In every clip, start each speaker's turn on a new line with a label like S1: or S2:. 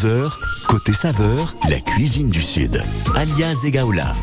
S1: 11h, côté saveur, la cuisine du Sud. Alia Zegaoula.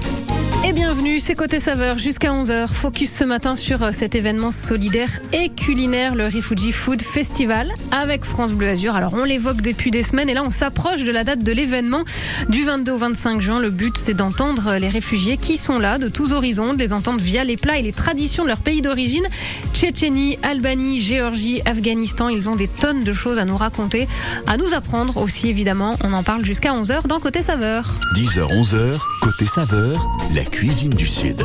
S2: Et bienvenue, c'est Côté Saveur jusqu'à 11h. Focus ce matin sur euh, cet événement solidaire et culinaire, le Refugee Food Festival avec France Bleu Azur. Alors on l'évoque depuis des semaines et là on s'approche de la date de l'événement du 22 au 25 juin. Le but c'est d'entendre les réfugiés qui sont là de tous horizons, de les entendre via les plats et les traditions de leur pays d'origine. Tchétchénie, Albanie, Géorgie, Afghanistan, ils ont des tonnes de choses à nous raconter, à nous apprendre aussi évidemment. On en parle jusqu'à 11h dans Côté Saveur.
S1: 10h, 11h, côté saveur, la cuisine du Sud.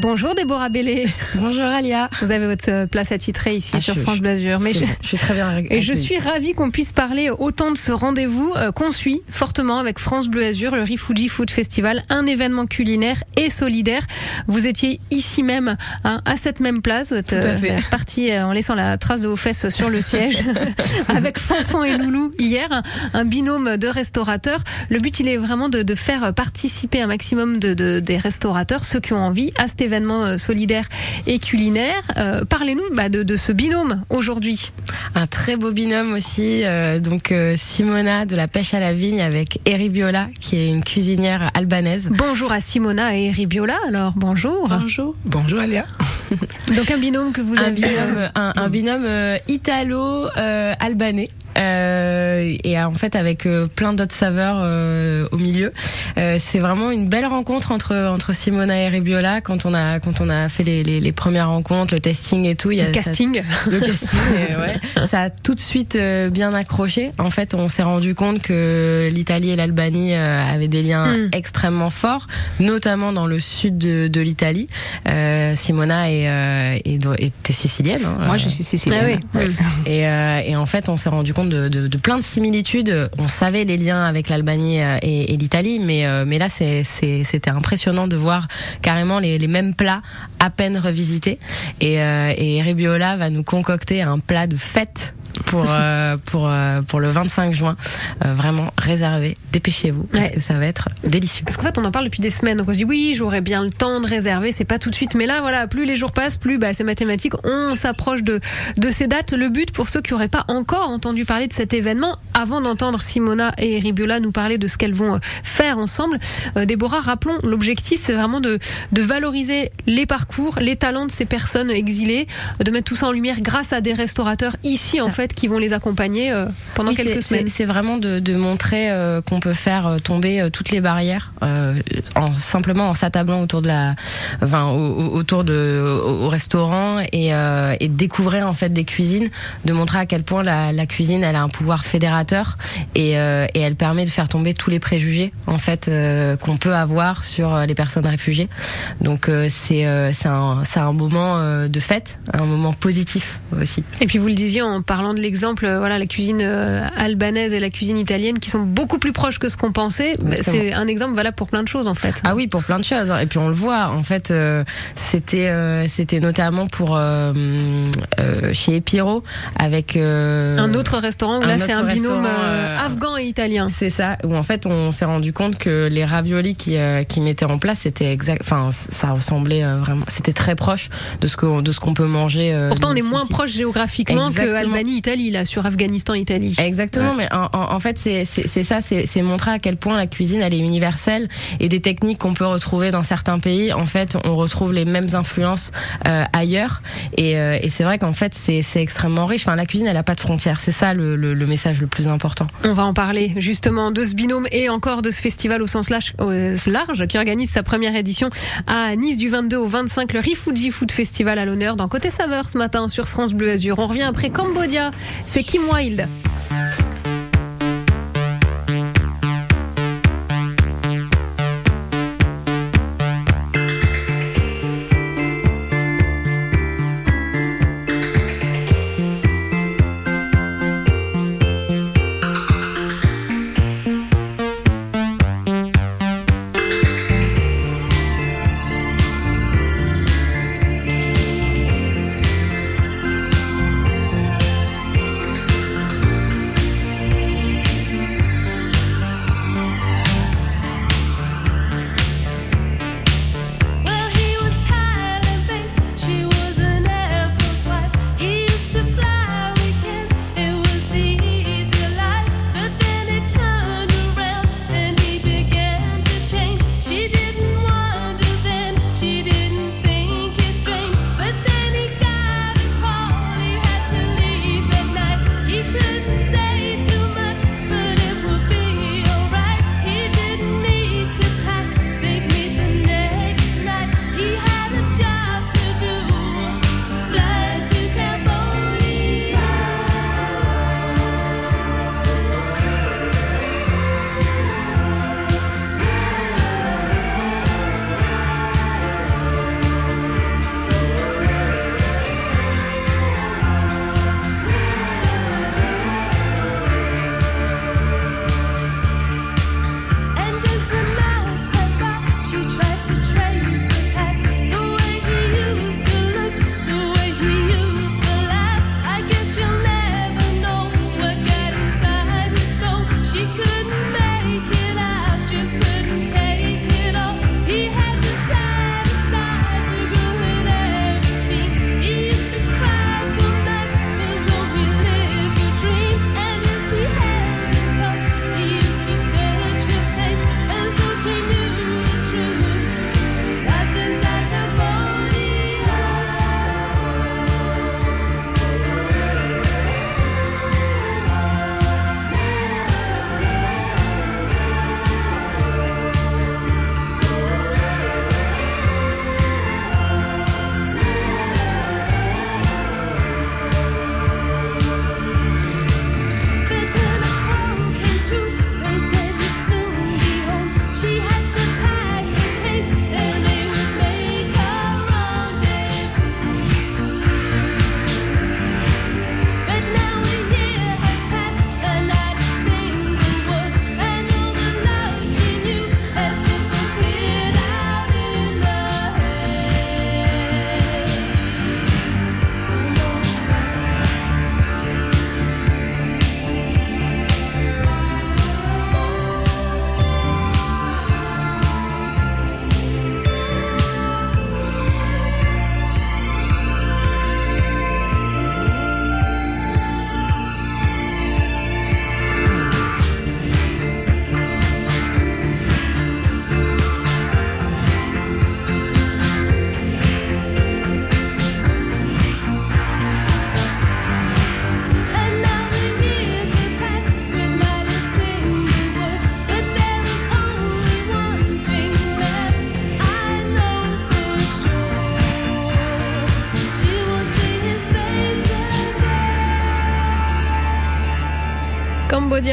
S2: Bonjour Déborah Bellé.
S3: Bonjour Alia.
S2: Vous avez votre euh, place attitrée ici
S3: Ah,
S2: sur
S3: je-
S2: France Bleu Azur. Mais je-
S3: bon, je suis très bien.
S2: Et je suis ravie qu'on puisse parler autant de ce rendez-vous euh, qu'on suit fortement avec France Bleu Azur, le Refugee Food Festival, un événement culinaire et solidaire. Vous étiez ici même, hein, à cette même place, vous êtes
S3: Tout à fait.
S2: parti euh, en laissant la trace de vos fesses sur le siège, avec Fanfan et Loulou hier, un, un binôme de restaurateurs. Le but, il est vraiment de, de faire participer un maximum de, de- des restaurateurs, ceux qui ont envie, à cet événement euh, solidaire et culinaire. Euh, Parlez-nous bah, de, de ce binôme aujourd'hui.
S3: Un très beau binôme aussi. euh, donc euh, Simona de la pêche à la vigne avec Eri Biola qui est une cuisinière albanaise.
S2: Bonjour à Simona et Ribiola. Alors bonjour.
S4: Bonjour. Bonjour Alia.
S2: Donc un binôme que vous
S3: Un
S2: avez.
S3: binôme, un, un binôme euh, italo-albanais. Euh, et en fait avec euh, plein d'autres saveurs euh, au milieu. Euh, c'est vraiment une belle rencontre entre entre Simona et Rebiola quand on a quand on a fait les, les, les premières rencontres, le testing et tout. Il y a
S2: Le
S3: ça-
S2: casting.
S3: le casting, euh, ouais. ça a tout de suite euh, bien accroché. En fait, on s'est rendu compte que l'Italie et l'Albanie euh, avaient des liens
S2: Mm.
S3: extrêmement forts, notamment dans le sud de, de l'Italie. Euh, Simona est, euh, est, était sicilienne. hein,
S4: Moi,
S3: euh,
S4: je suis sicilienne.
S2: Ah oui.
S3: et, euh, et en fait, on s'est rendu compte de, de, de plein de similitudes. On savait les liens avec l'Albanie et, et l'Italie, mais, euh, mais là, c'est- c'était impressionnant de voir carrément les, mêmes plats à peine revisités. Et, euh, va nous concocter un plat de fête pour euh, pour euh, pour le 25 juin. Euh, vraiment réservé. Dépêchez-vous parce
S2: Ouais.
S3: que ça va être délicieux.
S2: Parce qu'en fait, on en parle depuis des semaines. Donc on se dit oui, j'aurais bien le temps de réserver. C'est pas tout de suite. Mais là, voilà, plus les jours passent, plus bah, c'est mathématique. On s'approche de, de ces dates. Le but pour ceux qui n'auraient pas encore entendu parler de cet événement, avant d'entendre Simona et Ribiola nous parler de ce qu'elles vont euh, faire ensemble, euh, Déborah, rappelons, l'objectif, c'est vraiment de, de valoriser les parcours, les talents de ces personnes exilées, de mettre tout ça en lumière grâce à des restaurateurs ici, en
S3: Ça.
S2: Fait, qui vont les accompagner euh, pendant
S3: Oui,
S2: quelques semaines.
S3: c'est- vraiment de, de montrer euh, qu'on peut faire euh, tomber toutes les barrières en simplement en s'attablant autour de la, enfin au- au- autour de au, au restaurant et, et découvrir en fait des cuisines, de montrer à quel point la, la cuisine elle a un pouvoir fédérateur et, et elle permet de faire tomber tous les préjugés en fait qu'on peut avoir sur les personnes réfugiées. Donc c'est c'est un moment de fête, un moment positif aussi.
S2: Et puis vous le disiez en parlant de l'exemple, euh, voilà, la cuisine euh, albanaise et la cuisine italienne qui sont beaucoup plus proches que ce qu'on pensait. Bah,
S3: Exactement.
S2: C'est un exemple valable pour plein de choses en fait.
S3: Ah oui, pour plein de choses. hein. Et puis on le voit. En fait, euh, c'était euh, c'était notamment pour euh, chez Epiro avec
S2: un autre restaurant où là c'est un binôme afghan et italien.
S3: C'est ça. Où en fait on s'est rendu compte que les raviolis qui qui mettaient en place c'était exact. Enfin, ça ressemblait vraiment. C'était très proche de ce que de ce qu'on peut manger.
S2: Pourtant on est moins proche géographiquement que
S3: Exactement.
S2: Là sur Afghanistan-Italie.
S3: Exactement, mais en, en- en fait c'est ça, c'est montrer à quel point la cuisine elle est universelle et des techniques qu'on peut retrouver dans certains pays, en fait on retrouve les mêmes influences euh, ailleurs et, euh, et c'est vrai qu'en fait c'est c'est extrêmement riche. Enfin la cuisine elle a pas de frontières, c'est ça le, le, le message le plus important.
S2: On va en parler justement de ce binôme et encore de ce festival au sens large, au large qui organise sa première édition à Nice du 22 au 25, le Refugee Food Festival à l'honneur dans Côté Saveur ce matin sur France Bleu Azur. On revient après Cambodia, c'est Kim Wilde.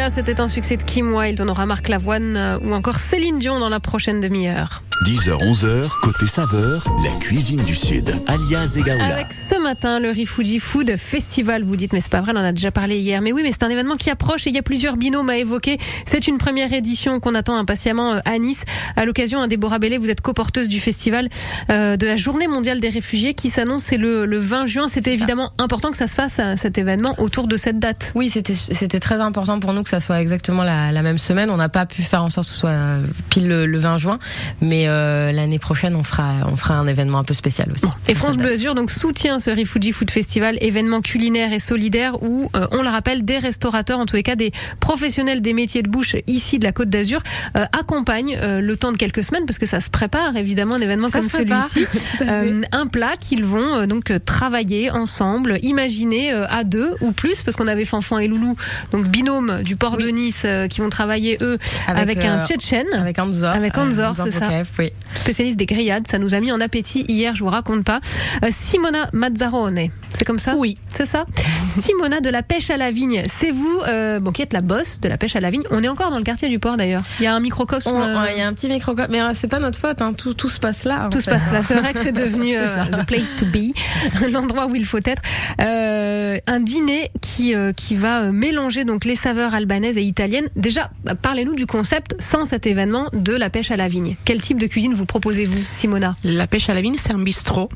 S2: C'était un succès de Kim Wilde. On aura Marc Lavoine euh, ou encore Céline Dion dans la prochaine demi-heure.
S1: 10h-11h, côté saveur, la cuisine du Sud. Alias Egaoula.
S2: Avec ce matin le Rifuji Food Festival. Vous dites, mais c'est pas vrai, on en a déjà parlé hier. Mais oui, mais c'est un événement qui approche et il y a plusieurs binômes à évoquer. C'est une première édition qu'on attend impatiemment euh, à Nice. À l'occasion, hein, Déborah Bellé, vous êtes coporteuse du festival euh, de la Journée mondiale des réfugiés qui s'annonce c'est le, le 20 juin. C'était évidemment important que ça se fasse à cet événement autour de cette date.
S3: Oui, c'était c'était très important pour nous que ça soit exactement la, la même semaine. On n'a pas pu faire en sorte que ce soit euh, pile le, le 20 juin, mais euh, l'année prochaine on fera on fera un événement un peu spécial aussi.
S2: Et France Bleu Azur donc soutient ce Rifuji Food Festival, événement culinaire et solidaire où euh, on le rappelle des restaurateurs, en tous les cas des professionnels des métiers de bouche ici de la Côte d'Azur euh, accompagnent le temps de quelques semaines parce que ça se prépare évidemment un événement
S3: Ça
S2: comme celui-ci, un plat qu'ils vont donc travailler ensemble, imaginer à deux ou plus parce qu'on avait Fanfan et Loulou donc binôme du port de Nice qui vont travailler eux avec,
S3: Avec,
S2: un Tchétchène
S3: Avec Anzor.
S2: Avec Anzor, c'est ça.
S3: Oui.
S2: spécialiste des grillades. Ça nous a mis en appétit hier, je vous raconte pas. Euh, Simona Mazzarone, c'est comme ça
S4: Oui.
S2: C'est ça Simona de la pêche à la vigne, c'est vous euh, bon, qui êtes la boss de la pêche à la vigne. On est encore dans le quartier du port d'ailleurs. Il y a un microcosme. Euh,
S3: Il y a un petit micro, mais euh, c'est pas notre faute. Hein. Tout, tout se passe là.
S2: tout se passe là. C'est vrai que c'est devenu the place to be, l'endroit où il faut être. Un dîner qui qui va mélanger donc les saveurs albanaises et italiennes. Déjà, parlez-nous du concept sans cet événement de la pêche à la vigne. Quel type de cuisine vous proposez-vous, Simona?
S4: La pêche à la vigne, c'est un bistrot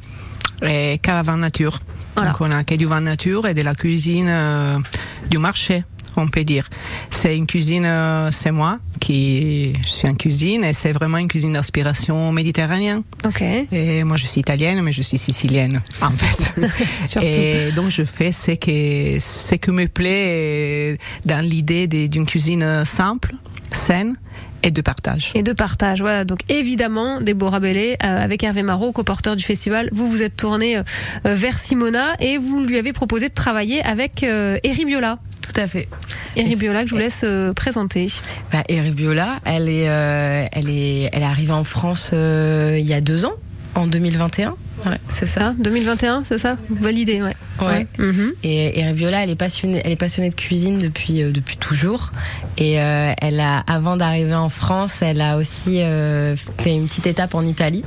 S4: et cave à vin nature.
S2: Voilà.
S4: Donc on a que du vin nature et de la cuisine euh, du marché, on peut dire. C'est une cuisine, euh, c'est moi qui je suis en cuisine et c'est vraiment une cuisine d'inspiration méditerranéenne.
S2: Ok.
S4: Et moi je suis italienne, mais je suis sicilienne en fait. Et donc je fais ce que ce que me plaît euh, dans l'idée d'une cuisine simple, saine et de partage.
S2: et de partage. Voilà, donc évidemment, Déborah Bellé, euh, avec Hervé Marot, coporteur du festival, vous vous êtes tourné euh, euh, vers Simona et vous lui avez proposé de travailler avec euh, Eri Biola.
S3: Tout à fait.
S2: Eri Biola que je vous laisse euh, présenter.
S3: Bah, Eric Biola, elle est, euh, elle est, elle est arrivée en France euh, il y a deux ans, en 2021. Ouais, c'est ça.
S2: Ça, 2021, c'est ça? Validé, ouais.
S3: Ouais.
S2: Mhm.
S3: Et Eric Viola, elle est passionnée, elle est passionnée de cuisine depuis euh, depuis toujours. Et euh, elle a, avant d'arriver en France, elle a aussi euh, fait une petite étape en Italie.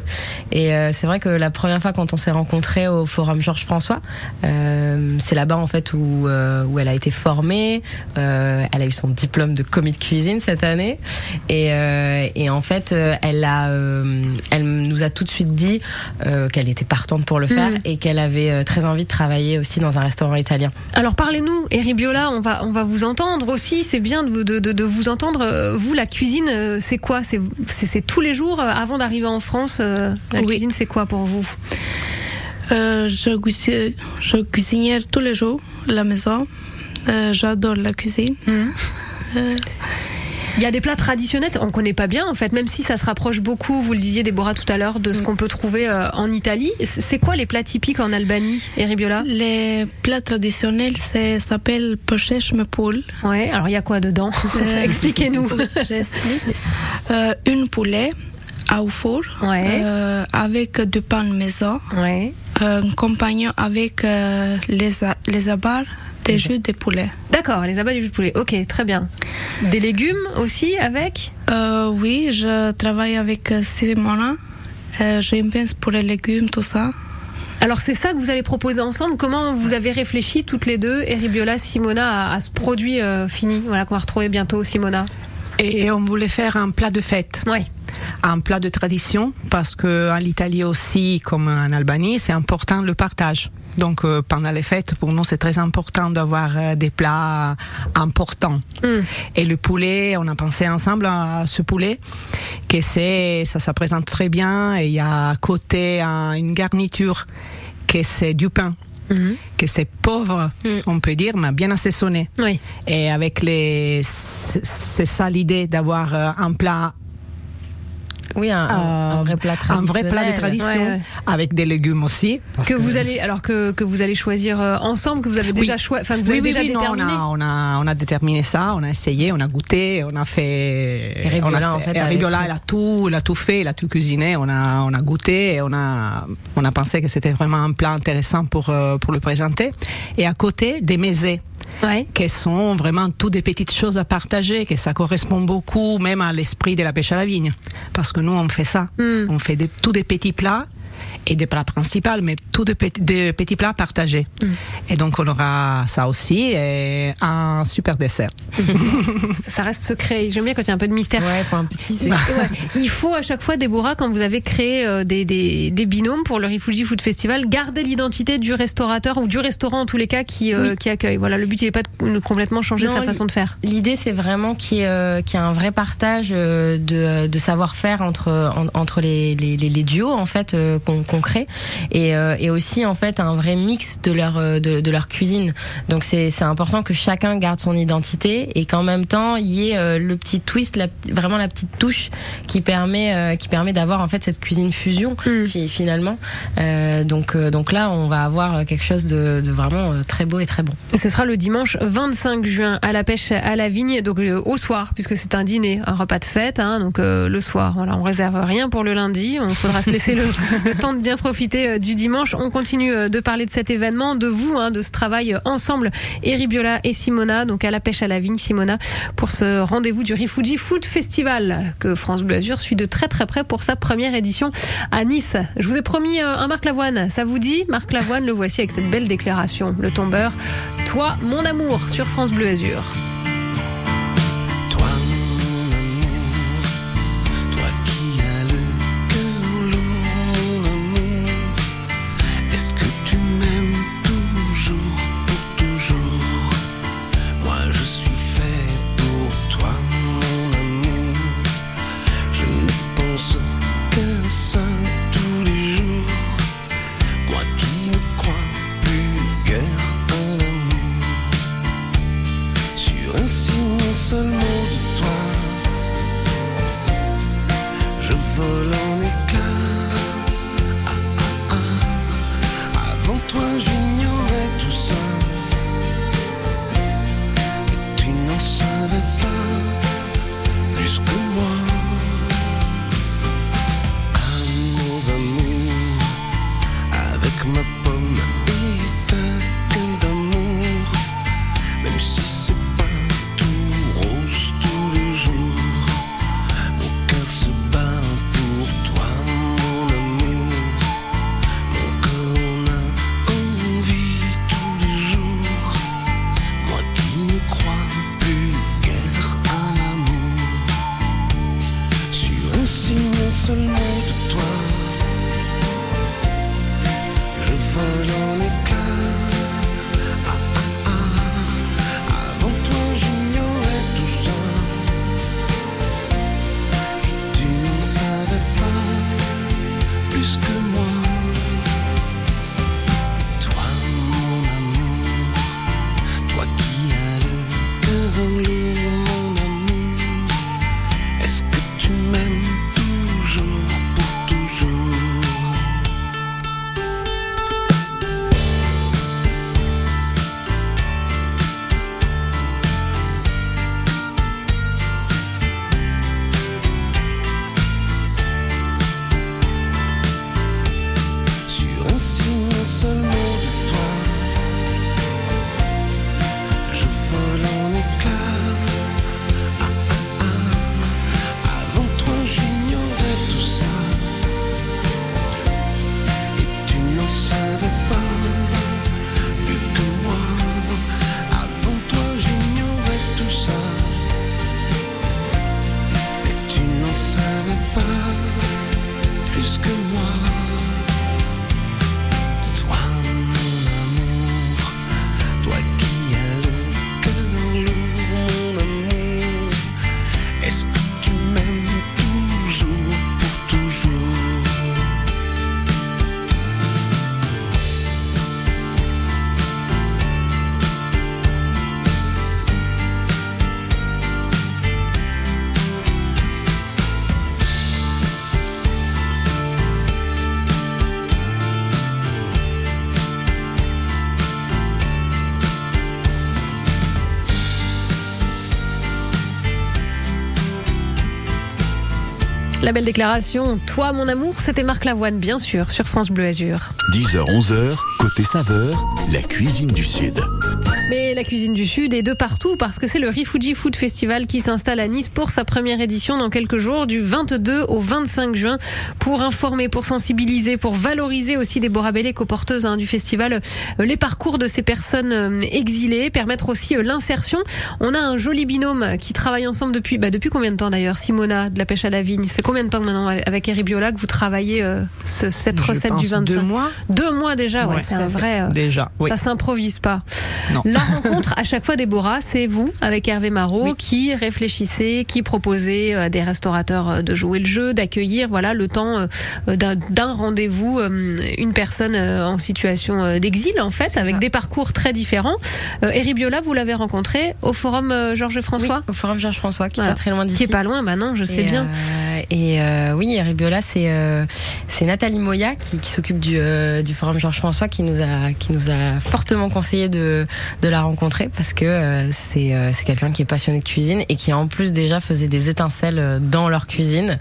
S3: Et euh, c'est vrai que la première fois quand on s'est rencontrés au Forum Georges François, euh, c'est là-bas en fait où euh, où elle a été formée. Euh, elle a eu son diplôme de commis de cuisine cette année. Et euh, et en fait, elle a, euh, elle nous a tout de suite dit euh, qu'elle était partante pour le faire
S2: Mhm.
S3: et qu'elle avait euh, très envie de travailler aussi dans un restaurant italien.
S2: Alors parlez-nous, Eri Biola, on va, on va vous entendre aussi, c'est bien de, vous- de, de, de vous entendre. Euh, Vous, la cuisine, euh, c'est quoi? C'est tous les jours avant d'arriver en France euh, La
S5: Oui.
S2: cuisine, c'est quoi pour vous?
S5: Euh, je, cuisine, je cuisine tous les jours à la maison. Euh, J'adore la cuisine. Euh,
S2: Il y a des plats traditionnels, on connaît pas bien en fait, même si ça se rapproche beaucoup, vous le disiez Déborah tout à l'heure, de ce qu'on peut trouver euh, en Italie. C'est quoi les plats typiques en Albanie, Eribiola?
S5: Les plats traditionnels c'est- s'appellent pochèche me poule.
S2: Ouais, alors il y a quoi dedans?
S5: Euh,
S2: Expliquez-nous.
S5: J'explique. Euh, une poulet au four
S2: Ouais.
S5: euh, avec du pain maison,
S2: Ouais.
S5: euh, compagnon avec euh, les, les abats des jus de poulet.
S2: D'accord, les abats du jus de poulet. Ok, très bien. Des légumes aussi avec
S5: Euh, oui, je travaille avec euh, Simona. Euh, J'ai une pince pour les légumes, tout ça.
S2: Alors c'est ça que vous allez proposer ensemble? Comment vous avez réfléchi toutes les deux, Eribiola, Simona, à, à ce produit euh, fini Voilà qu'on va retrouver bientôt, Simona?
S4: Et on voulait faire un plat de fête.
S2: Ouais.
S4: un plat de tradition parce que en Italie aussi, comme en Albanie, c'est important le partage. Donc euh, pendant les fêtes, pour nous, c'est très important d'avoir euh, des plats importants.
S2: Mm.
S4: Et le poulet, on a pensé ensemble à ce poulet, que c'est, ça se présente très bien. Et il y a à côté un- une garniture, que c'est du pain,
S2: Mhm.
S4: que c'est pauvre,
S2: Mm.
S4: on peut dire, mais bien assaisonné.
S2: Oui.
S4: Et avec les, c'est ça l'idée d'avoir euh, un plat
S3: Oui, un, un
S4: euh,
S3: vrai plat
S4: un
S3: traditionnel.
S4: vrai plat de tradition
S2: Ouais, ouais.
S4: avec des légumes aussi. parce
S2: Que vous allez alors que, que vous allez choisir euh, ensemble, que vous avez
S4: Oui.
S2: déjà choisi, enfin que vous
S4: oui,
S2: avez
S4: oui,
S2: déjà
S4: oui, non, on,
S2: déterminé.
S4: a, on, a, on a déterminé ça, on a essayé, on a goûté, on a fait.
S3: Et Ribiola,
S4: on a
S3: en fait,
S4: et
S3: avec-
S4: Ribiola, elle a tout, elle a tout fait, elle a tout cuisiné, on a, on a goûté, et on a, on a pensé que c'était vraiment un plat intéressant pour, euh, pour le présenter. Et à côté, des mésés.
S6: Ouais.
S4: qui sont vraiment toutes des petites choses à partager, que ça correspond beaucoup même à l'esprit de la pêche à la vigne. Parce que nous, on fait ça.
S6: Mm.
S4: On fait des, tous des petits plats et des plats principaux, mais tous des petits, des petits plats partagés. Et donc, on aura ça aussi et un super dessert.
S6: Ça, ça reste secret. J'aime bien quand il y a un peu de mystère.
S3: Ouais, faut un petit.
S6: Ouais. Il faut à chaque fois, Déborah, quand vous avez créé euh, des, des, des binômes pour le Rifuji Food Festival, garder l'identité du restaurateur ou du restaurant en tous les cas qui, euh, qui accueille. Voilà, le but il n'est pas de complètement changer
S3: Non,
S6: sa façon de faire.
S3: L'idée, c'est vraiment qu'il y, ait, euh, y ait un vrai partage euh, de, de savoir-faire entre en- entre les, les, les- les duos en fait euh, qu'on qu'on crée et, euh, et aussi en fait un vrai mix de leur euh, de, de leur cuisine. Donc c'est c'est important que chacun garde son identité et qu'en même temps il y ait euh, le petit twist, la, vraiment la petite touche qui permet qui permet d'avoir en fait cette cuisine fusion
S6: Mm.
S3: fi- finalement. Donc donc là on va avoir quelque chose de, de vraiment très beau et très bon.
S6: Et ce sera le dimanche 25 juin à la pêche à la vigne, donc euh, au soir, puisque c'est un dîner, un repas de fête, hein, donc euh, le soir. Voilà, on réserve rien pour le lundi. On faudra se laisser le, le temps de bien profiter euh, du dimanche. On continue euh, de parler de cet événement, de vous, hein, de ce travail euh, ensemble. Eri Biola et Simona, donc à la pêche à la vigne, Simona, pour ce rendez-vous du Rifuji Food Festival que France Bleu Azur suit de très très près pour sa première édition à Nice. Je vous ai promis un Marc Lavoine. Ça vous dit? Marc Lavoine, le voici avec cette belle déclaration. Le tombeur. Toi, mon amour, sur France Bleu Azur. La belle déclaration. Toi, mon amour, c'était Marc Lavoine, bien sûr, sur France Bleu Azur.
S1: 10h-11h, côté saveur, la cuisine du Sud.
S2: Mais la cuisine du Sud est de partout parce que c'est le Rifuji Food Festival qui s'installe à Nice pour sa première édition dans quelques jours, du 22 au 25 juin, pour informer, pour sensibiliser, pour valoriser aussi des Borabélé coporteuses hein, du festival, euh, les parcours de ces personnes euh, exilées, permettre aussi euh, l'insertion. On a un joli binôme qui travaille ensemble depuis, bah, depuis combien de temps d'ailleurs Simona de la pêche à la vigne, ça fait combien de temps maintenant avec Eric Biola que vous travaillez euh, ce- cette
S4: Je
S2: recette
S4: pense
S2: du 25
S4: Deux mois
S2: Deux mois déjà, ouais,
S4: Ouais.
S2: c'est un vrai. euh,
S4: déjà. Oui.
S2: Ça s'improvise pas.
S4: Non.
S2: La rencontre, à chaque fois, Déborah, c'est vous, avec Hervé Marot, qui réfléchissez, qui proposez à des restaurateurs euh, de jouer le jeu, d'accueillir, voilà, le temps euh, d'un rendez-vous, euh, une personne euh, en situation euh, d'exil, en fait, avec
S3: ça.
S2: des parcours très différents. Euh, Éric Biola, vous l'avez rencontré au forum euh, Georges François,
S3: Oui, au Forum Georges François, qui
S2: Voilà.
S3: est pas très loin d'ici.
S2: qui est pas loin, bah non, je sais
S3: Et,
S2: bien.
S3: euh, et euh, oui, Eric Biola, c'est euh, c'est Nathalie Moya qui, qui s'occupe du, euh, du Forum Georges François qui nous a qui nous a fortement conseillé de de la rencontrer parce que euh, c'est euh, c'est quelqu'un qui est passionné de cuisine et qui en plus déjà faisait des étincelles euh, dans leur cuisine.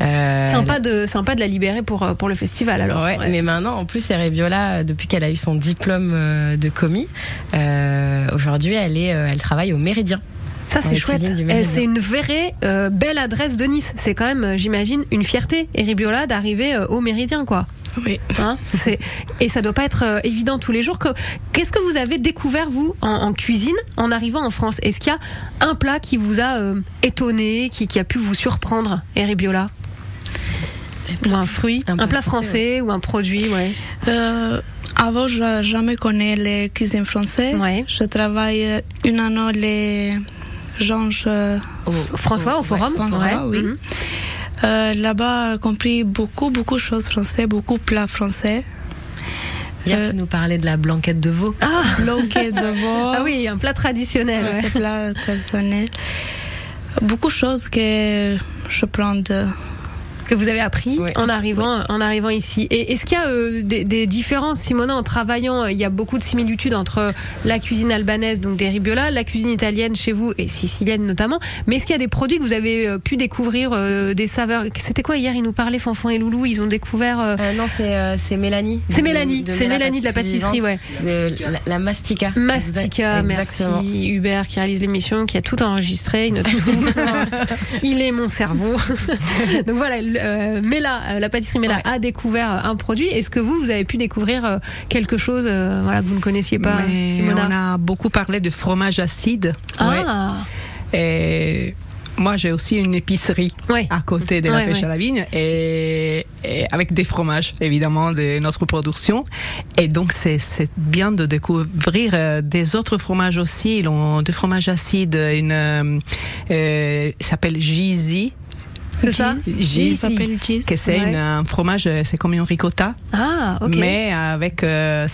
S3: Euh,
S2: Sympa de, sympa de la libérer pour, pour le festival, alors.
S3: Ouais,
S2: Ouais.
S3: mais maintenant, en plus, Eric Biola, depuis qu'elle a eu son diplôme de commis, euh, aujourd'hui, elle est, elle travaille au Méridien.
S2: Ça, c'est chouette. Eh. C'est une vraie euh, belle adresse de Nice. C'est quand même, j'imagine, une fierté, Éric Biola, d'arriver euh, au Méridien, quoi.
S5: Oui.
S2: Hein c'est et ça doit pas être euh, évident tous les jours. Que- Qu'est-ce que vous avez découvert vous en, en cuisine en arrivant en France? Est-ce qu'il y a un plat qui vous a euh, étonné, qui, qui a pu vous surprendre, Éric Biola? Ou un fruit, un, plat, français, ou un produit, ouais.
S5: Euh, avant, je jamais connais les cuisines françaises.
S2: Ouais.
S5: Je travaille une année les gens euh,
S2: François au forum,
S5: François,
S2: ouais.
S5: oui.
S2: Mhm.
S5: Euh, là-bas j'ai compris beaucoup beaucoup de choses françaises, beaucoup de plats français.
S3: Hier,
S5: Euh,
S3: tu nous parlais de la blanquette de veau.
S2: Ah,
S5: Loquet de veau.
S2: ah oui, un plat traditionnel. ouais.
S5: Ce plat traditionnel. Beaucoup de choses que je prends de
S2: que vous avez appris
S3: Oui.
S2: en arrivant en arrivant ici. Et est-ce qu'il y a euh, des, des différences, Simona, en travaillant euh, Il y a beaucoup de similitudes entre la cuisine albanaise, donc des ribiola, la cuisine italienne chez vous et sicilienne notamment. Mais est-ce qu'il y a des produits que vous avez euh, pu découvrir, euh, des saveurs? C'était quoi hier? Ils nous parlaient, Fanfan et Loulou. Ils ont découvert. euh,
S3: Euh, non, c'est euh, c'est Mélanie.
S2: c'est Mélanie, c'est
S3: Méla
S2: Mélanie de la pâtisserie, ouais.
S3: de la, la Mastica.
S2: Mastica,
S3: Exactement.
S2: merci Hubert qui réalise l'émission, qui a tout enregistré, il est mon cerveau. Donc voilà, le- euh, Mela, euh, la pâtisserie Mela
S3: Ouais.
S2: a découvert un produit. Est-ce que vous, vous avez pu découvrir euh, quelque chose, euh, voilà, que vous ne connaissiez pas,
S4: Mais
S2: Simona
S4: on a beaucoup parlé de fromage acide.
S2: Ah,
S4: Et moi, j'ai aussi une épicerie
S2: ouais.
S4: à côté de la
S2: Ouais,
S4: pêche
S2: ouais.
S4: à la vigne et, et avec des fromages, évidemment, de notre production. Et donc, c'est bien de découvrir euh, des autres fromages aussi. Ils ont deux fromages acides, une euh, euh, s'appelle Gizi,
S2: C'est ça
S4: Gis,
S5: s'appelle Gis.
S4: que c'est
S2: Ouais.
S4: un fromage, euh, c'est comme une ricotta,
S2: Ah, ok.
S4: mais avec euh,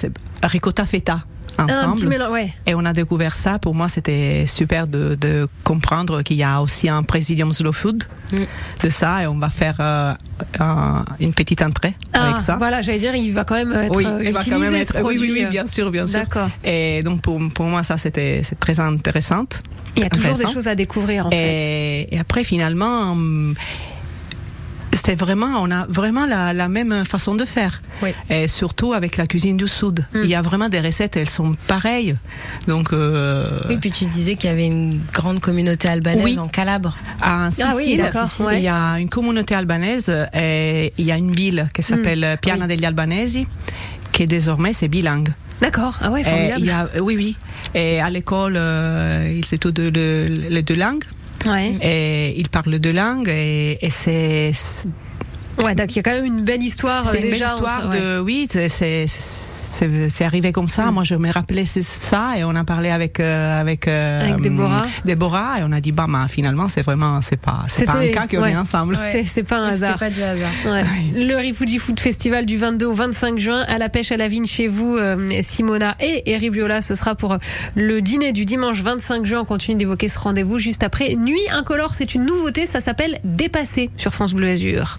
S4: ricotta feta ensemble.
S2: mélange, ouais.
S4: Et on a découvert ça. Pour moi, c'était super de, de comprendre qu'il y a aussi un Presidium Slow Food
S3: Mm.
S4: de ça. Et on va faire euh, un- une petite entrée
S2: Ah,
S4: avec ça.
S2: voilà, j'allais dire, il va quand même être
S4: oui,
S2: euh,
S4: il va quand même être. Oui, oui, oui,
S2: euh.
S4: bien sûr, bien sûr.
S2: D'accord.
S4: Et donc pour, pour moi, ça c'était très intéressant.
S2: Il y a toujours des choses à découvrir en fait.
S4: Et, et après, finalement, hum, c'est vraiment, on a vraiment la, la même façon de faire.
S3: Oui.
S4: Et surtout avec la cuisine du Sud.
S2: Mm.
S4: Il y a vraiment des recettes, elles sont pareilles. Donc, euh,
S3: Oui, puis tu disais qu'il y avait une grande communauté albanaise
S4: Oui.
S3: en Calabre.
S4: À Sicile,
S2: Ah oui, d'accord,
S4: Sicile,
S2: ouais.
S4: il y a une communauté albanaise et il y a une ville qui s'appelle Piana degli Albanesi qui désormais c'est bilingue.
S2: D'accord, ah ouais,
S4: Et
S2: formidable.
S4: il y a, oui, oui. Et à l'école, euh, ils étudient les deux langues. Et ils parlent deux langues et c'est
S2: Ouais, donc il y a quand même une belle histoire
S4: c'est
S2: euh,
S4: une belle histoire
S2: entre- ouais.
S4: de oui c'est c'est c'est c'est arrivé comme ça moi je me rappelais c'est ça et on a parlé avec euh, avec euh,
S2: Avec Déborah.
S4: Déborah et on a dit bah bah, finalement c'est vraiment c'est pas c'est pas un cas qu'on
S2: ouais.
S4: est ensemble
S2: C'est- C'est pas un hasard.
S3: pas du hasard.
S2: Ouais. Le Rifuji Food Festival du 22 au 25 juin à la pêche à la vigne chez vous, euh, Simona et Eri Biola. Ce sera pour le dîner du dimanche 25 juin. On continue d'évoquer ce rendez-vous juste après. Nuit incolore, c'est une nouveauté. Ça s'appelle Dépassé sur France Bleu Azur.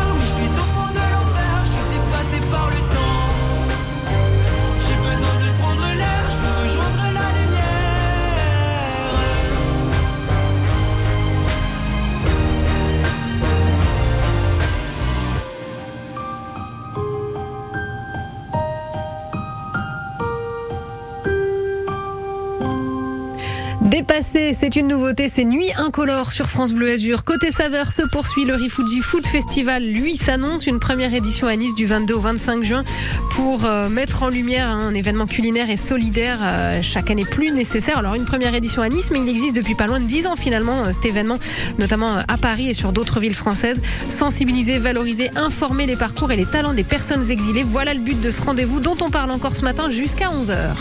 S7: Dépassé,
S2: c'est une nouveauté, c'est Nuit incolore sur France Bleu Azur. Côté saveur se poursuit le Rifuji Food Festival. Lui s'annonce une première édition à Nice du 22 au 25 juin pour euh, mettre en lumière un événement culinaire et solidaire euh, chaque année plus nécessaire. Alors une première édition à Nice, mais il existe depuis pas loin de 10 ans finalement euh, cet événement, notamment à Paris et sur d'autres villes françaises. Sensibiliser, valoriser, informer les parcours et les talents des personnes exilées. Voilà le but de ce rendez-vous dont on parle encore ce matin jusqu'à 11h.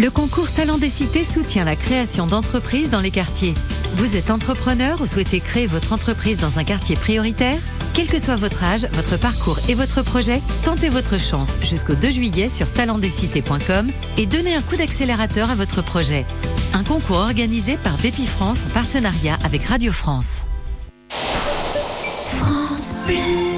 S8: Le concours Talent des Cités soutient la création d'entreprises dans les quartiers. Vous êtes entrepreneur ou souhaitez créer votre entreprise dans un quartier prioritaire? Quel que soit votre âge, votre parcours et votre projet, tentez votre chance jusqu'au 2 juillet sur talentdescités.com et donnez un coup d'accélérateur à votre projet. Un concours organisé par Bépi France en partenariat avec Radio France.
S9: France Bleu.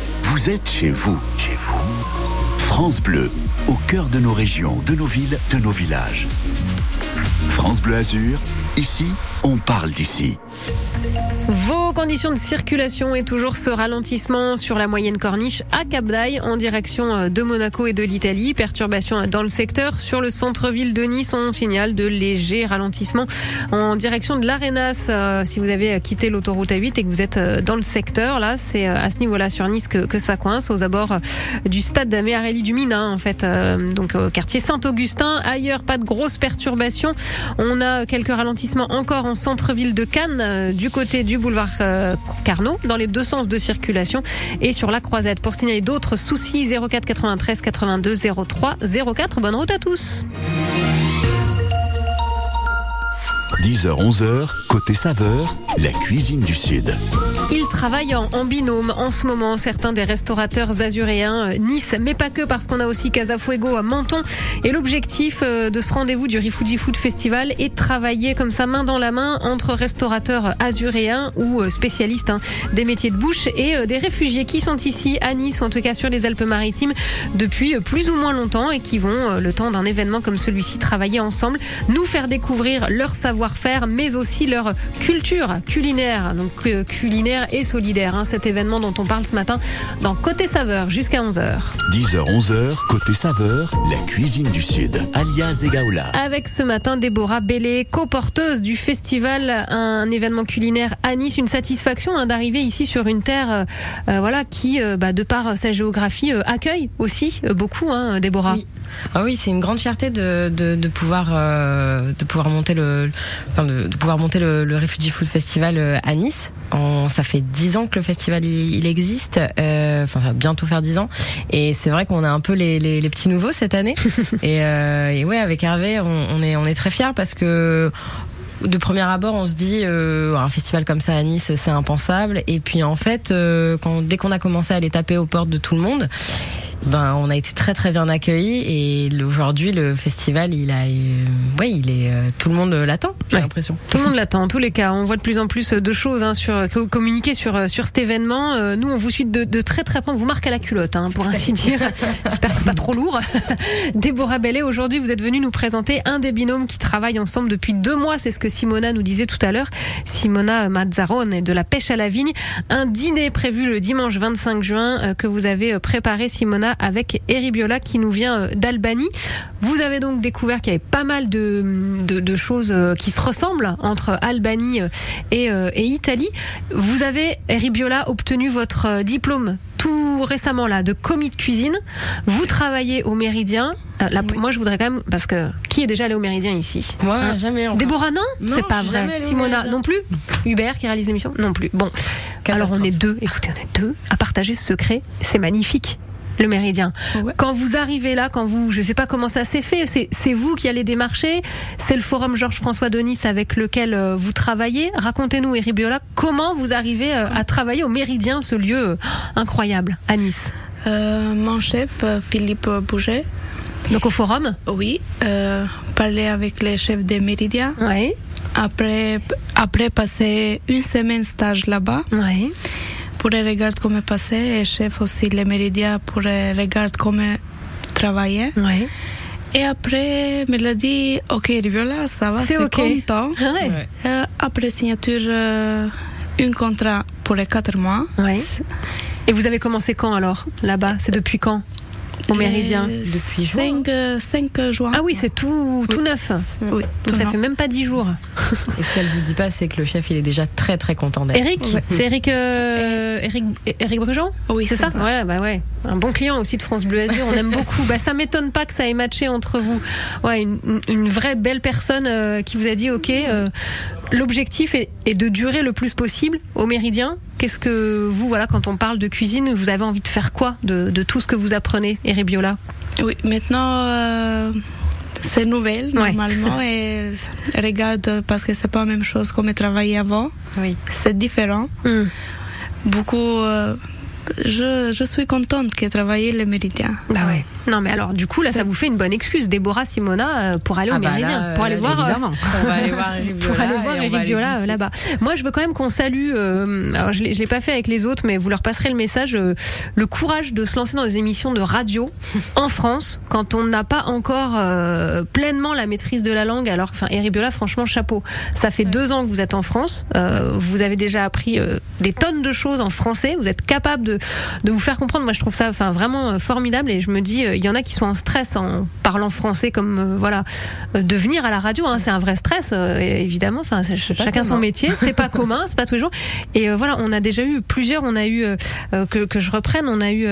S1: Vous êtes chez vous. Chez vous. France Bleu, au cœur de nos régions, de nos villes, de nos villages. France Bleu Azur, ici, on parle d'ici.
S2: Conditions de circulation et toujours ce ralentissement sur la moyenne corniche à Cap en direction euh, de Monaco et de l'Italie. Perturbation dans le secteur. Sur le centre-ville de Nice, on signale de légers ralentissements en direction de l'Arenas. Euh, si vous avez quitté l'autoroute A8 et que vous êtes euh, dans le secteur, là, c'est à ce niveau-là sur Nice que, ça coince aux abords du stade Méarelli du Mina, en fait. Donc, au quartier Saint-Augustin. Ailleurs, pas de grosses perturbations. On a quelques ralentissements encore en centre-ville de Cannes, du côté du boulevard euh, Carnot, dans les deux sens de circulation et sur la croisette. Pour signaler d'autres soucis, 04 93 82 03 04. Bonne route à tous.
S1: 10h-11h, côté saveur, la cuisine du Sud.
S2: Ils travaillent en, binôme en ce moment, certains des restaurateurs azuréens, euh, Nice, mais pas que, parce qu'on a aussi Casafuego à Menton. Et l'objectif euh, de ce rendez-vous du Rifuji Food Festival est de travailler comme ça, main dans la main, entre restaurateurs azuréens ou euh, spécialistes hein, des métiers de bouche et des réfugiés qui sont ici à Nice, ou en tout cas sur les Alpes-Maritimes, depuis plus ou moins longtemps et qui vont, le temps d'un événement comme celui-ci, travailler ensemble, nous faire découvrir leur savoir-faire, mais aussi leur culture culinaire, donc euh, culinaire et solidaire. hein, cet événement dont on parle ce matin dans Côté Saveur jusqu'à 11h.
S1: 10h, 11h, côté saveur, la cuisine du Sud, alias Egaola.
S2: Avec ce matin Déborah Bellé, coporteuse du festival, un événement culinaire à Nice, une satisfaction hein, d'arriver ici sur une terre, euh, euh, voilà, qui, euh, bah, de par sa géographie, euh, accueille aussi euh, beaucoup, hein, Déborah.
S3: Oui. Ah oui, c'est une grande fierté de, de, de pouvoir euh, de pouvoir monter le enfin de, de pouvoir monter le, le Refugee Food Festival euh, à Nice. En, ça fait dix ans que le festival il, il existe, euh, enfin ça va bientôt faire dix ans. Et c'est vrai qu'on a un peu les, les, les petits nouveaux cette année. et, euh, et ouais, avec Hervé, on, on est on est très fiers parce que de premier abord, on se dit euh, un festival comme ça à Nice, c'est impensable. Et puis en fait, euh, quand, dès qu'on a commencé à aller taper aux portes de tout le monde, ben on a été très très bien accueillis. Et aujourd'hui, le festival, il a, euh, ouais, il est, euh, tout le monde l'attend. J'ai
S2: Ouais.
S3: l'impression.
S2: Tout le monde l'attend. En tous les cas, on voit de plus en plus de choses hein, sur communiquez sur euh, sur cet événement. Nous, on vous suit de, de très très près. On vous marque à la culotte, hein, pour ainsi dire. J'espère que c'est pas trop lourd. Déborah Bellet, aujourd'hui, vous êtes venue nous présenter un des binômes qui travaillent ensemble depuis deux mois. C'est ce que Simona nous disait tout à l'heure. Simona Mazzarone de la pêche à la vigne. Un dîner prévu le dimanche 25 juin que vous avez préparé, Simona, avec Eri Biola qui nous vient euh, d'Albanie. Vous avez donc découvert qu'il y avait pas mal de, de, de choses euh, qui se ressemblent entre Albanie euh, et, et Italie. Vous avez, Eri Biola, obtenu votre diplôme tout récemment là de commis de cuisine. Vous travaillez au Méridien. Là,
S3: Oui.
S2: Moi, je voudrais quand même parce que qui est déjà allé au Méridien ici?
S3: Moi,
S2: Hein?
S3: jamais.
S2: Déborah, non,
S3: Non,
S2: C'est pas vrai. Simona, non plus? Hubert qui réalise l'émission, non plus. Bon, alors on est deux. Écoutez, on est deux à partager ce secret. C'est magnifique. Le Méridien.
S5: Ouais.
S2: Quand vous arrivez là, quand vous, je sais pas comment ça s'est fait, c'est, vous qui allez démarcher, c'est le forum Georges-François Denis avec lequel euh, vous travaillez. Racontez-nous, Eri Biola, comment vous arrivez euh, à travailler au Méridien, ce lieu euh, incroyable à Nice.
S5: Euh, mon chef, Philippe Bouget,
S2: Donc au forum.
S5: oui, euh, parlait avec les chefs des Méridiens.
S2: Ouais.
S5: Après, après passer une semaine stage là-bas,
S2: Ouais.
S5: Pour regarder comment passer, et chef aussi les Méridiens pour regarder comment travailler.
S2: Ouais.
S5: Et après, me l'a dit, ok, Riviola, ça va,
S2: C'est
S5: c'est
S2: ok.
S5: content.
S2: Ouais.
S3: Ouais.
S5: Euh, après signature, euh, un contrat pour les quatre mois.
S2: Ouais. Et vous avez commencé quand alors Là-bas? C'est depuis quand? Au Méridien
S3: Depuis juin.
S5: 5, 5 juin.
S2: Ah oui, c'est tout, tout neuf.
S5: Oui,
S2: Donc
S5: tout
S2: ça
S5: neuf.
S2: fait même pas dix jours.
S3: Et ce qu'elle vous dit pas, c'est que le chef, il est déjà très très content d'être.
S2: Eric, c'est Eric, euh, Eric, Eric Brujon
S5: Oui,
S2: C'est ça, Ouais, bah ouais. Un bon client aussi de France Bleu Azur, on aime beaucoup. Bah ça m'étonne pas que ça ait matché entre vous. Ouais, une, une- une vraie belle personne euh, qui vous a dit ok, euh, l'objectif est, est de durer le plus possible au Méridien. Qu'est-ce que vous, voilà, quand on parle de cuisine, vous avez envie de faire quoi de, de tout ce que vous apprenez, Eric Biola?
S5: Oui, maintenant, euh, c'est nouvelle,
S2: Ouais.
S5: normalement, et regarde, parce que c'est pas la même chose qu'on a travaillé avant.
S3: Oui.
S5: C'est différent.
S2: Hmm.
S5: Beaucoup, euh, je, je suis contente que travailler le Méridien.
S2: Bah ouais. Non mais alors du coup là ça vous fait une bonne excuse, Déborah Simona, euh, pour aller au
S3: Ah bah
S2: Méridien,
S3: là,
S2: pour aller
S3: là,
S2: voir. euh,
S4: Évidemment.
S3: On va aller voir Eric
S2: pour aller voir Eric Viola euh, là-bas. Moi, je veux quand même qu'on salue. euh, alors, je l'ai, je l'ai pas fait avec les autres, mais vous leur passerez le message. euh, le courage de se lancer dans des émissions de radio en France quand on n'a pas encore euh, pleinement la maîtrise de la langue. Alors, enfin, Eric Viola, franchement, chapeau. Ça fait deux ans que vous êtes en France. euh, vous avez déjà appris euh, des tonnes de choses en français. Vous êtes capable de de vous faire comprendre. Moi, je trouve ça, enfin, vraiment euh, formidable. Et je me dis, euh, il y en a qui sont en stress en parlant français, comme euh, voilà, de venir à la radio. Hein, c'est un vrai stress, euh, évidemment. Enfin, chacun son métier. C'est pas commun, c'est pas tous les jours. Et euh, voilà, on a déjà eu plusieurs. On a eu que, que je reprenne. On a eu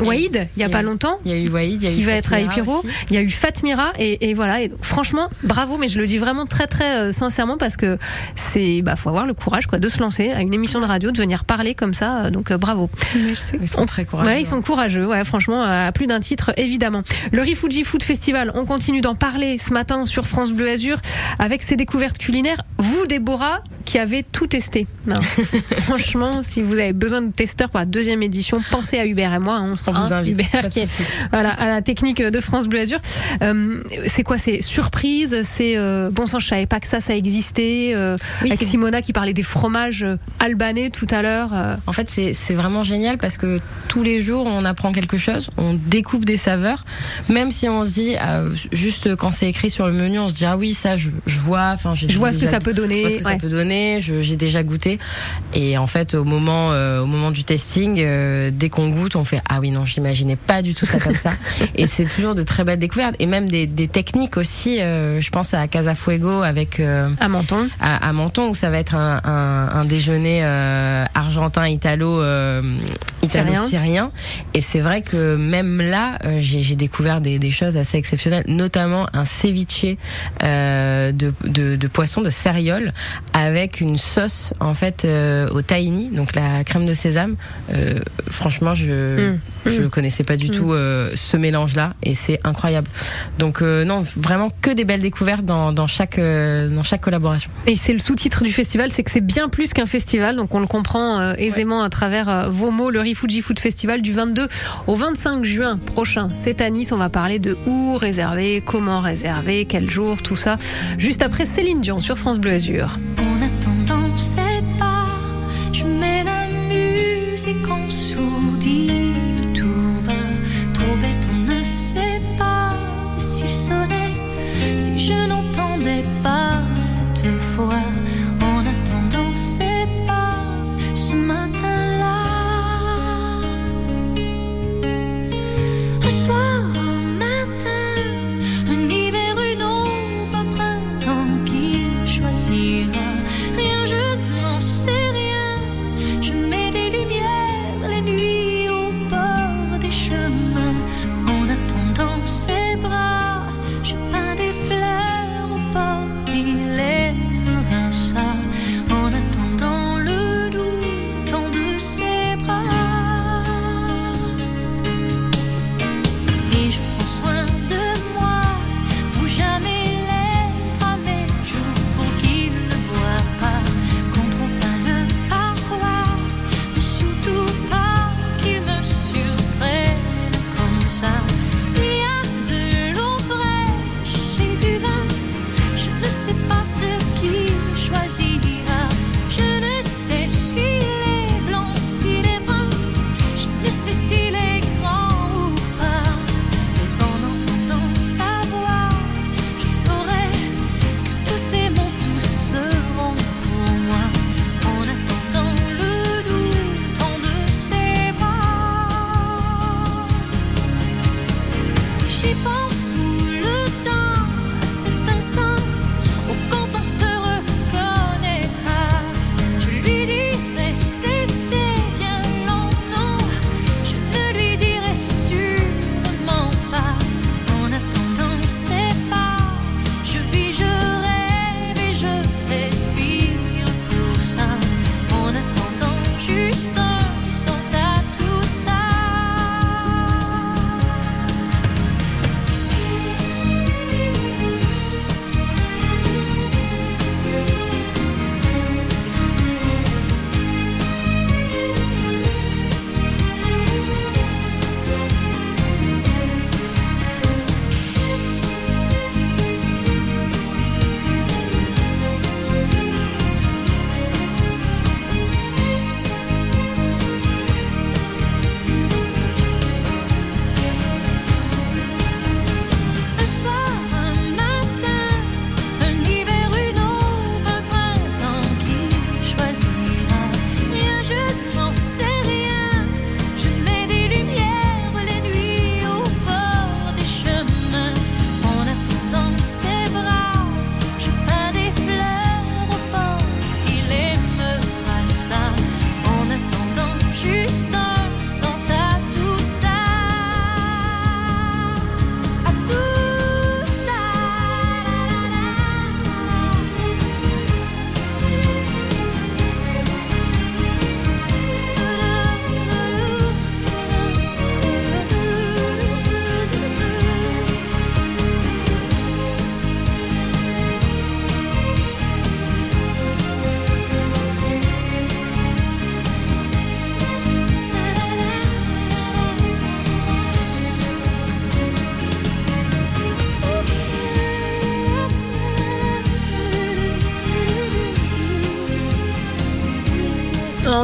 S2: Waïd il y a
S3: y
S2: pas
S3: a
S2: longtemps.
S3: Il y a eu Waïd, il y a
S2: Qui
S3: eu
S2: va être à
S3: Fatmira
S2: Epiro. Il y a eu Fatmira et, et voilà. Et franchement, bravo. Mais je le dis vraiment très très sincèrement parce que c'est, bah, faut avoir le courage quoi de se lancer à une émission de radio, de venir parler comme ça. Donc euh,
S3: Ils sont très courageux.
S2: Ouais, ils sont courageux, ouais, franchement, à plus d'un titre, évidemment. Le Rifuji Food Festival, on continue d'en parler ce matin sur France Bleu Azur avec ses découvertes culinaires. Vous, Déborah, qui avait tout testé. Non. Franchement, si vous avez besoin de testeurs pour la deuxième édition, pensez à Hubert et moi. hein, on sera
S3: On vous invite,
S2: Hubert qui est, voilà, à la technique de France Bleu Azur. Euh, c'est quoi C'est surprise C'est euh, bon sang, je savais pas que ça, ça existait. euh,
S3: Oui,
S2: avec Simona qui parlait des fromages euh, albanais tout à l'heure.
S3: En fait, c'est vraiment génial parce que tous les jours, on apprend quelque chose, on découvre des saveurs, même si on se dit, euh, juste quand c'est écrit sur le menu, on se dit, ah oui, ça, je, je vois, enfin,
S2: Je vois ce que ça peut donner,
S3: Je vois ce que
S2: ouais.
S3: ça peut donner, j'ai déjà goûté. Et en fait, au moment, euh, au moment du testing, euh, dès qu'on goûte, on fait, ah oui, non, j'imaginais pas du tout ça comme ça. Et c'est toujours de très belles découvertes et même des, des techniques aussi. euh, je pense à Casa Fuego avec
S2: à Menton.
S3: À, à Menton où ça va être un, un, un déjeuner euh, argentin italo euh, italo
S2: Syrien.
S3: syrien. Et c'est vrai que même là, euh, j'ai découvert des, des choses assez exceptionnelles, notamment un ceviche euh, de, de, de poisson de céréole avec une sauce en fait euh, au tahini, donc la crème de sésame. Franchement, je
S2: Mm.
S3: je
S2: Mm.
S3: connaissais pas du
S2: Mm.
S3: tout ce mélange-là et c'est incroyable. Donc non, vraiment que des belles découvertes dans, dans chaque dans chaque collaboration.
S2: Et c'est le sous-titre du festival, c'est que c'est bien plus qu'un festival, donc on le comprend aisément à travers vos mots. Le Rifuji Food Festival du 22 au 25 juin prochain. C'est à Nice, on va parler de où réserver, comment réserver, quel jour, tout ça. Juste après Céline Dion sur France Bleu Azur.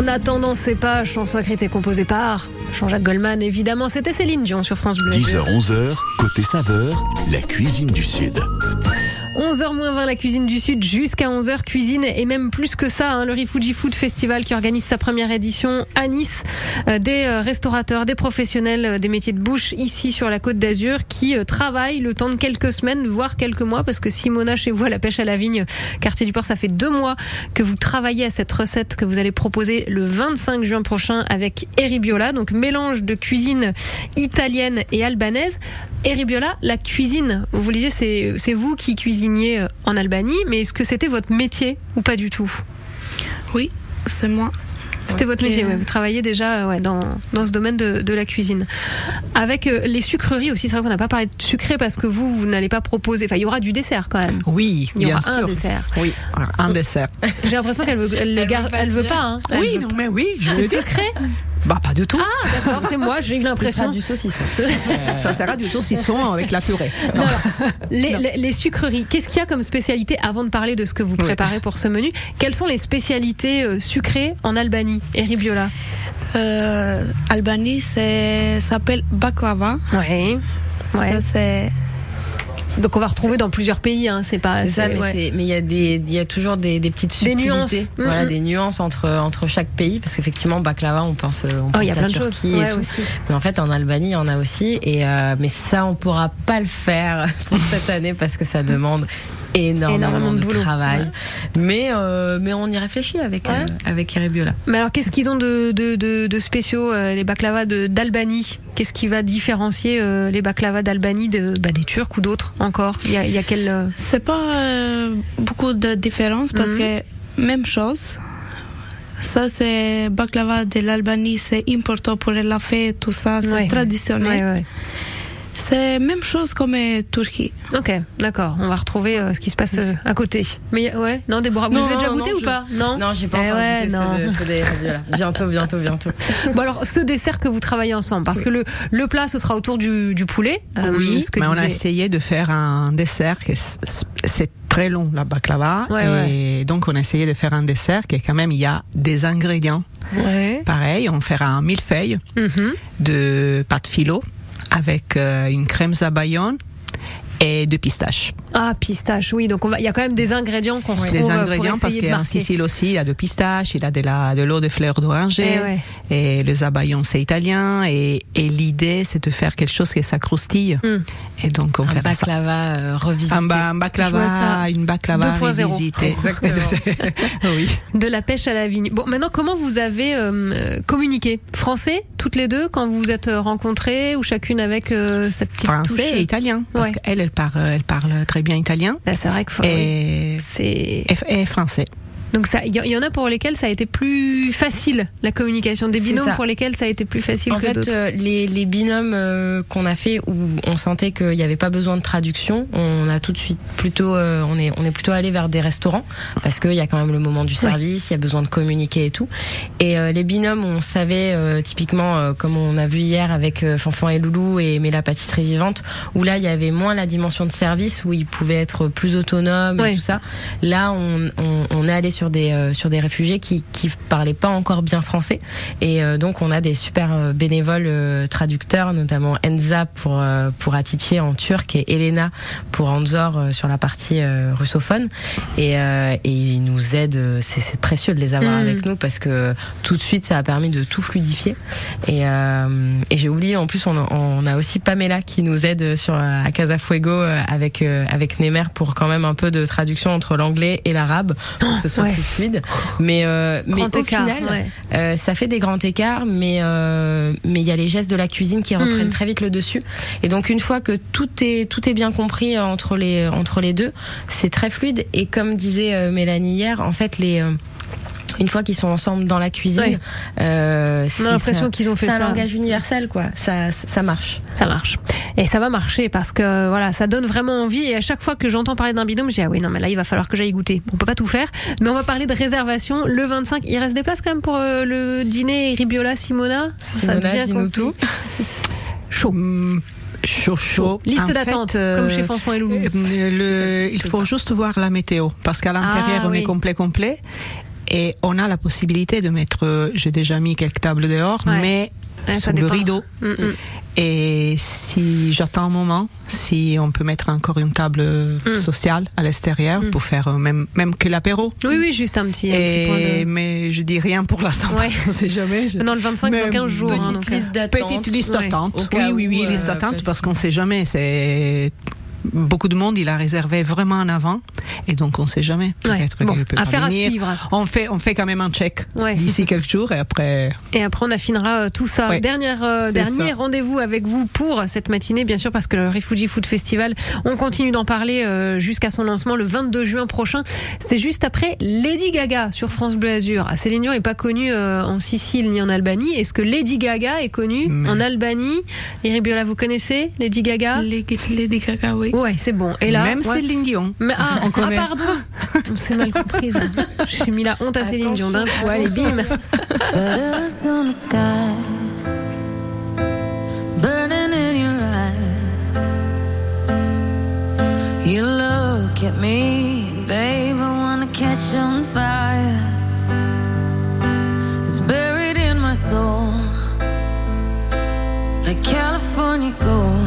S7: En attendant, c'est pas
S2: chanson écrite et composée par Jean-Jacques Goldman, évidemment. C'était Céline Dion sur France Bleu.
S1: 10h, 11h, côté saveur, la cuisine du Sud.
S2: 11h moins 20, la cuisine du Sud, jusqu'à 11h, cuisine et même plus que ça, hein, le Rifuji Food Festival qui organise sa première édition à Nice. Euh, des euh, restaurateurs, des professionnels euh, des métiers de bouche ici sur la côte d'Azur qui travaillent le temps de quelques semaines, voire quelques mois, parce que Simona, chez vous à la pêche à la vigne, quartier du port, ça fait deux mois que vous travaillez à cette recette que vous allez proposer le 25 juin prochain avec Eribiola, donc mélange de cuisine italienne et albanaise. Eribiola, la cuisine, vous le disiez, c'est c'est vous qui cuisiniez euh, en Albanie, mais est-ce que c'était votre métier ou pas du tout?
S5: Oui, c'est moi.
S2: C'était votre métier, ouais. vous travaillez déjà ouais, dans, dans ce domaine de, de la cuisine. Avec euh, les sucreries aussi, c'est vrai qu'on n'a pas parlé de sucré parce que vous, vous n'allez pas proposer, enfin il y aura du dessert quand même.
S4: Oui,
S2: Il y
S4: bien
S2: aura un
S4: sûr.
S2: dessert.
S4: Oui, un dessert.
S2: J'ai l'impression qu'elle veut, elle veut pas. Hein. Elle
S4: Oui,
S2: veut-
S4: non, mais oui, je
S2: C'est
S4: veux dire.
S2: sucré?
S4: Bah, pas du tout.
S2: Ah, d'accord, c'est moi, j'ai eu
S3: Ce sera
S2: l'impression.
S3: du saucisson.
S4: Ça sera du saucisson avec la purée.
S2: Non, alors, les, les- les sucreries, qu'est-ce qu'il y a comme spécialité avant de parler de ce que vous préparez pour ce menu? Quelles sont les spécialités euh, sucrées en Albanie, Eribiola
S5: Euh, Albanie, c'est s'appelle baklava.
S2: Oui. Ouais.
S5: Ça, c'est
S2: Donc on va retrouver dans plusieurs pays, hein, c'est pas.
S3: C'est ça, mais
S2: ouais.
S3: il y a des, il y a toujours des, des petites
S2: Des
S3: subtilités,
S2: nuances.
S3: voilà,
S2: Mhm.
S3: des nuances entre entre chaque pays, parce qu'effectivement baklava, on pense, on
S2: Oh,
S3: pense
S2: il y a
S3: à
S2: plein de choses.
S3: et
S2: Ouais,
S3: tout.
S2: aussi.
S3: Mais en fait, en Albanie, il y en a aussi, et euh, mais ça, on pourra pas le faire pour cette année parce que ça demande énormément,
S2: Énormément de
S3: travail.
S2: Ouais.
S3: Mais euh, mais on y réfléchit avec
S2: Ouais.
S3: euh, avec Eribiola.
S2: Mais alors qu'est-ce qu'ils ont de, de, de, de spéciaux, euh, les baklavas de- d'Albanie? Qu'est-ce qui va différencier euh, les baklavas d'Albanie de, bah, des Turcs ou d'autres encore? Il y a, il y a quel. euh,
S5: c'est pas euh, beaucoup de différence parce
S2: Mhm.
S5: que même chose. Ça, c'est baklava de l'Albanie, c'est important pour la fête, tout ça, c'est
S2: Ouais.
S5: traditionnel. C'est même chose comme euh, Turquie.
S2: Ok, d'accord. On va retrouver euh, ce qui se passe euh, à côté. Mais ouais, non, Déborah, vous
S3: Non,
S2: avez déjà goûté
S3: non,
S2: ou
S3: je-
S2: pas? Non?
S3: Non, j'ai pas
S2: Eh
S3: encore
S2: ouais,
S3: goûté
S2: non.
S3: ce, ce des. Bientôt, bientôt, bientôt.
S2: Bon alors, ce dessert que vous travaillez ensemble, parce que le, le plat, ce sera autour du, du poulet. euh,
S4: oui,
S2: ce que
S4: mais on a essayé de faire un dessert qui est- c'est très long la baklava
S2: Ouais,
S4: et donc on a essayé de faire un dessert qui est quand même il y a des ingrédients.
S2: Ouais.
S4: Pareil, on fera un millefeuille
S2: Mhm.
S4: de pâte philo avec euh, une crème zabayon et de pistaches.
S2: Ah, pistache, oui. Donc on va, il y a quand même des ingrédients qu'on retrouve
S4: des ingrédients
S2: pour
S4: parce
S2: essayer de
S4: qu'en. Sicile aussi, il y a de pistaches, il y a de la de l'eau de fleurs d'oranger
S2: Eh ouais.
S4: et le zabayon c'est italien et, et l'idée c'est de faire quelque chose qui s'accroustille
S2: Mm.
S4: et donc on
S3: Un
S4: fait ça.
S3: baklava euh, revisité.
S4: Un, ba- un baklava,
S2: ça.
S4: une baklava
S2: 2.0.
S4: revisitée. oui.
S2: De la pêche à la vigne. Bon, maintenant, comment vous avez euh, communiqué? Français, toutes les deux, quand vous vous êtes rencontrées, ou chacune avec euh, sa petite touche?
S4: Français et italien parce
S2: Ouais.
S4: qu'elle elle parle elle parle très bien italien
S2: Bah, c'est vrai que faut-
S4: et, et français.
S2: Donc ça, il y, y en a pour lesquels ça a été plus facile la communication, des binômes pour lesquels ça a été plus facile
S3: En
S2: que
S3: fait, euh, les, les binômes euh, qu'on a fait où on sentait qu'il n'y avait pas besoin de traduction, on a tout de suite plutôt, euh, on est, on est plutôt allé vers des restaurants parce qu'il y a quand même le moment du service, il y a besoin de communiquer et tout. Et euh, les binômes, on savait euh, typiquement, euh, comme on a vu hier avec euh, Fanfan et Loulou et mais la pâtisserie vivante, où là il y avait moins la dimension de service, où ils pouvaient être plus autonomes
S2: Ouais.
S3: et tout ça. Là, on, on, on est allé sur des euh, sur des réfugiés qui qui parlaient pas encore bien français et euh, donc on a des super euh, bénévoles traducteurs, notamment Enza pour euh, pour en turc et Elena pour Anzor euh, sur la partie euh, russophone et euh, et ils nous aident. C'est c'est précieux de les avoir
S2: Mm.
S3: avec nous parce que tout de suite ça a permis de tout fluidifier et euh, et j'ai oublié en plus on, a- on a aussi Pamela qui nous aide sur à Casa Fuego euh, avec euh, avec Nemer pour quand même un peu de traduction entre l'anglais et l'arabe pour que ce soit
S2: Ouais.
S3: plus fluide mais euh, mais au
S2: écart,
S3: final
S2: ouais.
S3: euh, ça fait des grands écarts, mais euh, mais il y a les gestes de la cuisine qui reprennent
S2: Mm.
S3: très vite le dessus. Et donc une fois que tout est tout est bien compris entre les entre les deux, c'est très fluide. Et comme disait euh, Mélanie hier, en fait les euh, une fois qu'ils sont ensemble dans la cuisine,
S2: Ouais.
S3: euh,
S2: On
S3: c'est-
S2: a l'impression
S3: c'est-
S2: qu'ils ont fait
S3: c'est
S2: ça.
S3: un langage universel, quoi. Ça, ça marche.
S2: Ça marche. Et ça va marcher parce que voilà, ça donne vraiment envie. Et à chaque fois que j'entends parler d'un binôme, je dis ah oui non mais là il va falloir que j'aille goûter. Bon, on peut pas tout faire, mais on va parler de réservation le 25. Il reste des places quand même pour euh, le dîner Ribiola Simona?
S3: Simona,
S2: devient
S3: dis-nous tout.
S2: Chaud.
S4: Mm, Chaud, chaud.
S2: Liste
S4: En
S2: d'attente,
S4: euh,
S2: comme chez Fanfan et Loulou.
S4: euh, le- il faut juste voir la météo parce qu'à l'intérieur
S2: Ah,
S4: on
S2: oui.
S4: est complet complet Et on a la possibilité de mettre, euh, j'ai déjà mis quelques tables dehors,
S2: Ouais.
S4: mais
S2: Ouais,
S4: sous le rideau.
S2: Mm, mm.
S4: Et si j'attends un moment, si on peut mettre encore une table
S2: Mm.
S4: sociale à l'extérieur pour faire euh, même, même que l'apéro.
S2: Oui, oui, juste un petit, un petit
S4: Et-
S2: point de.
S4: Mais je dis rien pour la Saint-Valentin,
S2: Ouais.
S4: on sait jamais. Je-
S2: Non, le 25, c'est dans 15 jours. hein,
S3: petite
S2: euh,
S3: liste d'attente.
S4: Petite liste d'attente. Oui, oui, oui, liste
S3: euh,
S4: d'attente
S3: parce
S4: parce qu'on sait jamais. C'est beaucoup de monde, il a réservé vraiment en avant, et donc on sait jamais.
S2: Ouais.
S4: Peut-être
S2: Bon,
S4: qu'elle peut pas
S2: affaire à
S4: venir.
S2: suivre.
S4: On fait, on fait quand même un check
S2: Ouais.
S4: d'ici quelques jours, et après.
S2: Et après, on affinera euh, tout ça.
S4: Ouais.
S2: Dernière, euh, dernier rendez-vous avec vous pour cette matinée, bien sûr, parce que le Refugee Food Festival, on continue d'en parler euh, jusqu'à son lancement le 22 juin prochain. C'est juste après Lady Gaga sur France Bleu Azur. Ah, Céline Dion n'est pas connue euh, en Sicile ni en Albanie. Est-ce que Lady Gaga est connue
S4: Mais-
S2: en Albanie? Eric Biola, vous connaissez Lady Gaga?
S5: Lady, Lady Gaga, oui.
S2: Ouais, c'est bon. Et là,
S4: même
S2: ouais.
S4: Céline Dion.
S2: Mais, ah,
S4: on
S2: ah, pardon On s'est mal comprise. J'ai mis la honte à Céline Dion d'un coup. Allez, bim
S7: burning in your eyes. You look at me, babe, I wanna catch on fire. It's buried in my soul, like California gold.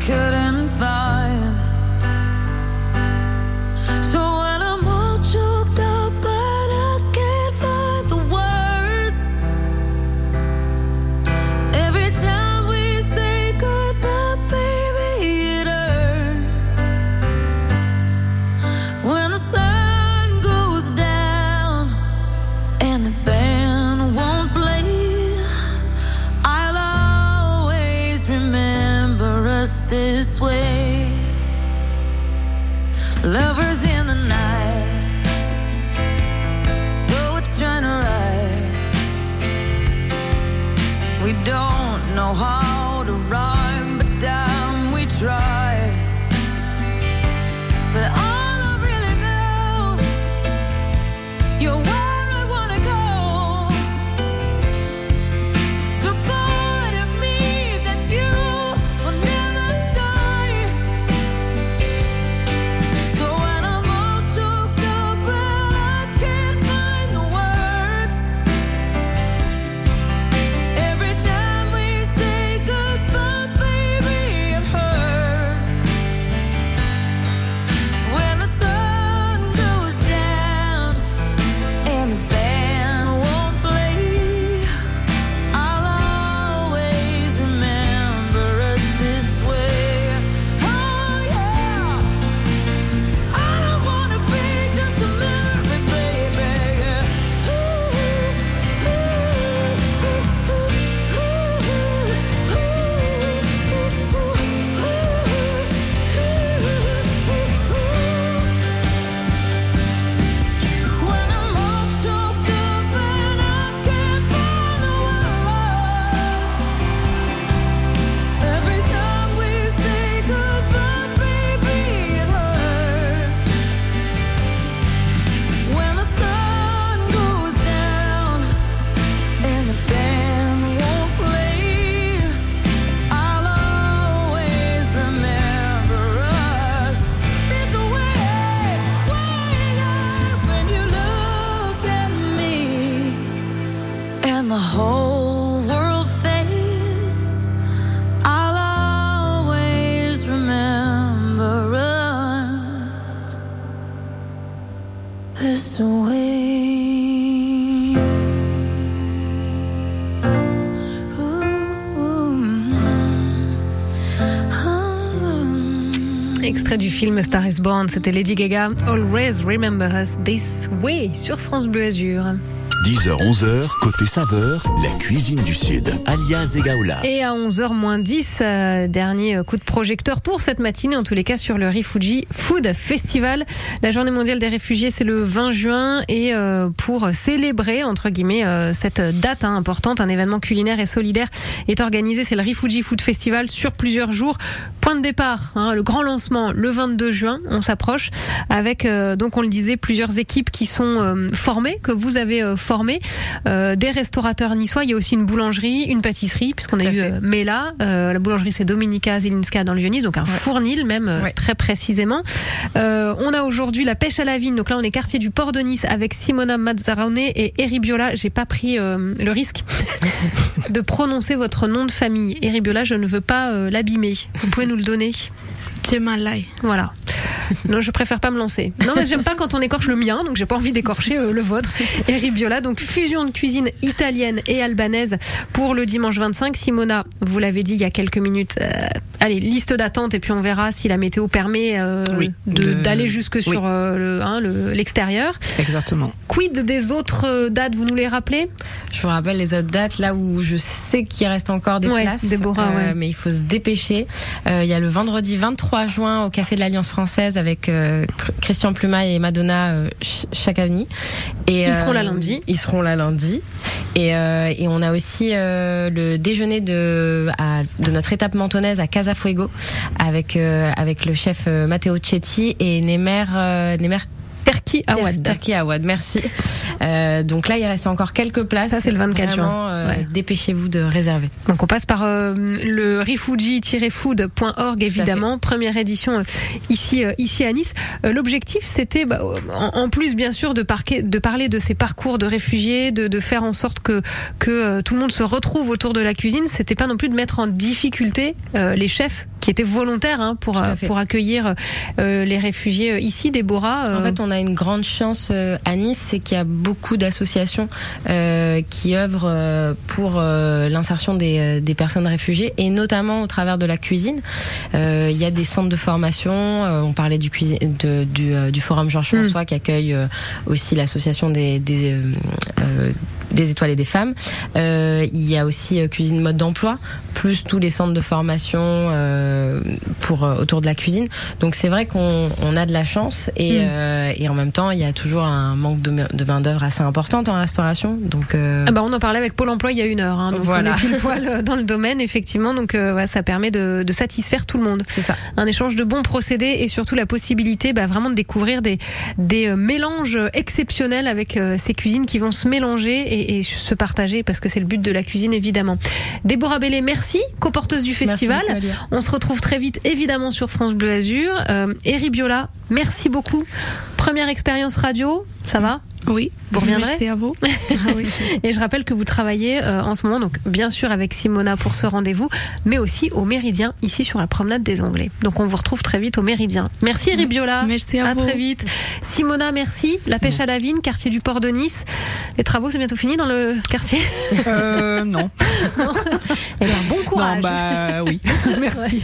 S7: Couldn't this.
S2: Extrait du film Star is Born, c'était Lady Gaga. Always remember us this way sur France Bleu Azur.
S1: 10h, 11h, côté saveur, la cuisine du Sud, alias Egaola.
S2: Et à 11h moins 10, euh, dernier coup de projecteur pour cette matinée, en tous les cas sur le Refugee Food Festival. La journée mondiale des réfugiés, c'est le 20 juin. Et euh, pour célébrer, entre guillemets, euh, cette date hein, importante, un événement culinaire et solidaire est organisé. C'est le Refugee Food Festival sur plusieurs jours. Point de départ, hein, le grand lancement le 22 juin, on s'approche avec euh, donc on le disait plusieurs équipes qui sont euh, formées, que vous avez euh, formées, euh, des restaurateurs niçois, il y a aussi une boulangerie, une pâtisserie puisqu'on a eu euh, Mela, euh, la boulangerie c'est Dominica Zelinska dans le Vieux-Nice, donc un fournil même très précisément. Euh, on a aujourd'hui la pêche à la vigne, donc là on est quartier du port de Nice avec Simona Mazzarone et Eri Biola. J'ai pas pris euh, le risque de prononcer votre nom de famille. Eri Biola, je ne veux pas euh, l'abîmer. Vous pouvez nous le donner
S5: Djemalai.
S2: Voilà. Non, je préfère pas me lancer. Non, mais j'aime pas quand on écorche le mien, donc j'ai pas envie d'écorcher euh, le vôtre. Eri Biola, donc fusion de cuisine italienne et albanaise pour le dimanche 25. Simona, vous l'avez dit il y a quelques minutes. euh, allez, liste d'attente et puis on verra si la météo permet euh,
S4: Oui,
S2: de-
S4: de-
S2: d'aller jusque sur le- hein, le- l'extérieur.
S4: Exactement.
S2: Quid des autres dates, vous nous les rappelez?
S3: Je vous rappelle les autres dates là où je sais qu'il reste encore des
S2: Ouais,
S3: places,
S2: Déborah,
S3: euh,
S2: ouais.
S3: mais il faut se dépêcher. Euh, Il y a le vendredi 23 juin au Café de l'Alliance française avec euh, Christian Pluma et Madonna euh, ch- Chacani. Et euh,
S2: Ils seront là lundi.
S3: Ils seront là lundi. Et, et on a aussi le déjeuner de, à- de notre étape mentonnaise à Casa Fuego avec avec le chef Matteo Cetti et Nemer Nemer
S2: Terki Awad.
S3: Terki Awad, merci. Euh, donc là, il reste encore quelques places.
S2: Ça, c'est le 24 juin.
S3: Vraiment, euh,
S2: Ouais.
S3: Dépêchez-vous de réserver.
S2: Donc on passe par euh, le refugi-food.org évidemment, première édition ici ici à Nice. L'objectif c'était bah, en, plus bien sûr de, parquer- de parler de ces parcours de réfugiés, de, de faire en sorte que que tout le monde se retrouve autour de la cuisine. C'était pas non plus de mettre en difficulté les chefs qui étaient volontaires hein, pour euh, pour accueillir euh, les réfugiés euh, ici. Déborah. euh,
S3: En fait, on a une grande chance à Nice, c'est qu'il y a beaucoup d'associations euh, qui œuvrent pour euh, l'insertion des, des personnes réfugiées et notamment au travers de la cuisine. Euh, Il y a des centres de formation. on parlait du, de- du, du Forum Georges
S2: Mm.
S3: François qui accueille aussi l'association des, des, des étoiles et des femmes. Euh, il y a aussi euh, cuisine mode d'emploi, plus tous les centres de formation euh, pour euh, autour de la cuisine. Donc c'est vrai qu'on on a de la chance et,
S2: Mm.
S3: euh, et en même temps il y a toujours un manque de, de main d'œuvre assez important en restauration. Donc euh,
S2: Ah bah on en parlait avec Pôle Emploi il y a une heure. Hein, donc
S3: Voilà.
S2: on est pile poil dans le domaine effectivement. Donc euh, ouais, ça permet de, de satisfaire tout le monde.
S3: c'est ça.
S2: Un échange de bons procédés et surtout la possibilité bah, vraiment de découvrir des, des mélanges exceptionnels avec euh, ces cuisines qui vont se mélanger et, et se partager parce que c'est le but de la cuisine évidemment. Déborah Bellé, merci, coporteuse du festival. On se retrouve très vite évidemment sur France Bleu Azur. Euh, Eri Biola, merci beaucoup. Première expérience radio, ça va
S5: Oui.
S2: Vous reviendrez
S5: Merci à vous. Ah oui.
S2: et je rappelle que vous travaillez euh, en ce moment, donc bien sûr avec Simona pour ce rendez-vous, mais aussi au Méridien, ici sur la promenade des Anglais. Donc on vous retrouve très vite au Méridien. Merci Eric Biola.
S5: Merci à vous.
S2: très vite. Simona, merci. La pêche à la vigne, quartier du port de Nice. Les travaux, c'est bientôt fini dans le quartier
S4: Euh, non.
S2: Eh ben, bon courage.
S4: Non, bah oui. Merci.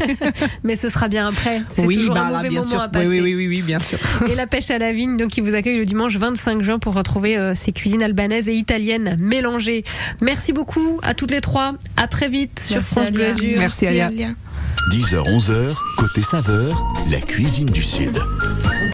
S2: Mais ce sera bien après. C'est
S4: Oui,
S2: toujours
S4: bah
S2: un
S4: là,
S2: mauvais
S4: bien
S2: moment
S4: sûr.
S2: à
S4: Oui,
S2: passer.
S4: oui, oui, oui, oui, bien sûr.
S2: Et la pêche à la vigne, donc qui vous accueille le dimanche 25 juin pour retrouver euh, ces cuisines albanaises et italiennes mélangées. Merci beaucoup à toutes les trois. À très vite sur
S3: Merci,
S2: France Bleu. Azur.
S4: Merci, Alia.
S1: 10h-11h, côté saveur, la cuisine du Sud.